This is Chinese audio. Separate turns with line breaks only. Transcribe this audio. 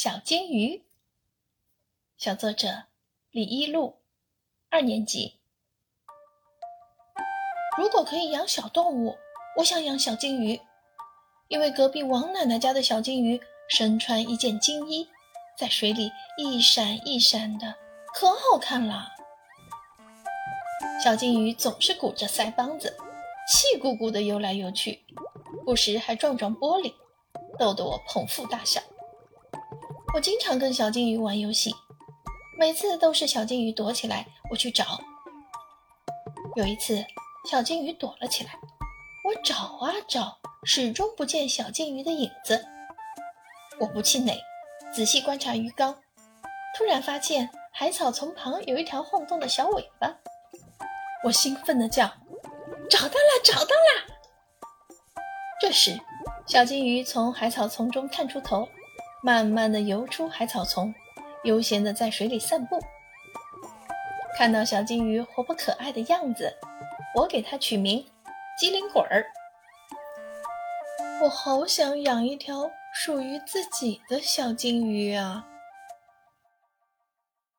小金鱼，小作者李一路，二年级。如果可以养小动物，我想养小金鱼，因为隔壁王奶奶家的小金鱼身穿一件金衣，在水里一闪一闪的，可好看了。小金鱼总是鼓着腮帮子，气鼓鼓的游来游去，不时还撞撞玻璃，逗得我捧腹大笑。我经常跟小金鱼玩游戏，每次都是小金鱼躲起来，我去找。有一次，小金鱼躲了起来，我找啊找，始终不见小金鱼的影子。我不气馁，仔细观察鱼缸，突然发现海草丛旁有一条晃动的小尾巴。我兴奋地叫：“找到了，找到了！”这时，小金鱼从海草丛中探出头。慢慢地游出海草丛，悠闲地在水里散步。看到小金鱼活泼可爱的样子，我给它取名“机灵鬼儿”。我好想养一条属于自己的小金鱼啊！